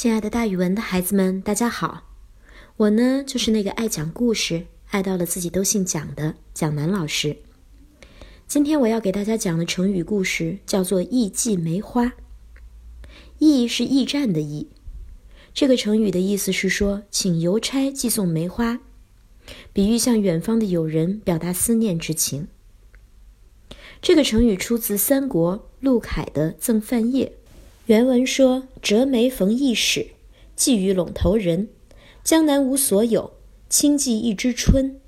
亲爱的，大语文的孩子们，大家好！我呢，就是那个爱讲故事、爱到了自己都姓蒋的蒋楠老师。今天我要给大家讲的成语故事叫做“驿寄梅花”。驿是驿站的驿，这个成语的意思是说，请邮差寄送梅花，比喻向远方的友人表达思念之情。这个成语出自三国陆凯的《赠范晔》。原文说：“折梅逢驿使，寄与陇头人。江南无所有，轻寄一枝春。”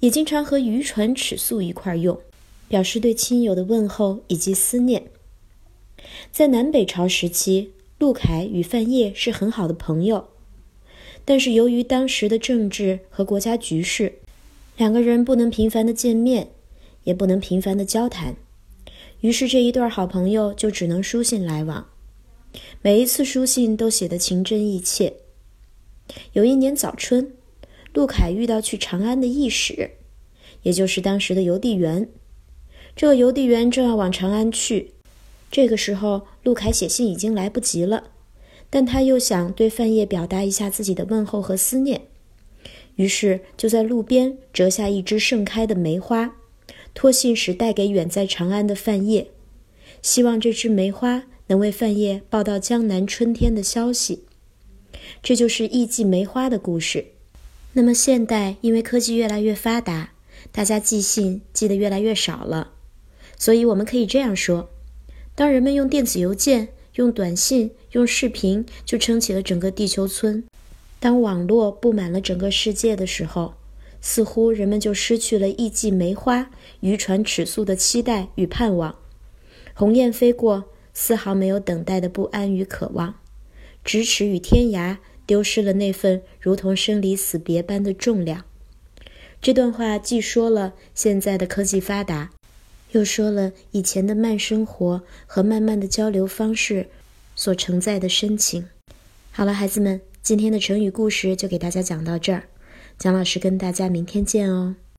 也经常和渔船尺素一块用，表示对亲友的问候以及思念。在南北朝时期，陆凯与范晔是很好的朋友，但是由于当时的政治和国家局势，两个人不能频繁的见面，也不能频繁的交谈。于是这一对好朋友就只能书信来往，每一次书信都写得情真意切。有一年早春，陆凯遇到去长安的驿使，也就是当时的邮递员。这个邮递员正要往长安去，这个时候陆凯写信已经来不及了，但他又想对范晔表达一下自己的问候和思念，于是就在路边折下一枝盛开的梅花。托信使带给远在长安的范晔，希望这枝梅花能为范晔报到江南春天的消息。这就是驿寄梅花的故事。那么现代因为科技越来越发达，大家寄信寄得越来越少了，所以我们可以这样说：当人们用电子邮件、用短信、用视频就撑起了整个地球村，当网络布满了整个世界的时候。似乎人们就失去了驿寄梅花、渔船尺素的期待与盼望，鸿雁飞过，丝毫没有等待的不安与渴望，咫尺与天涯丢失了那份如同生离死别般的重量。这段话既说了现在的科技发达，又说了以前的慢生活和慢慢的交流方式所承载的深情。好了，孩子们，今天的成语故事就给大家讲到这儿。蒋老师跟大家明天见哦。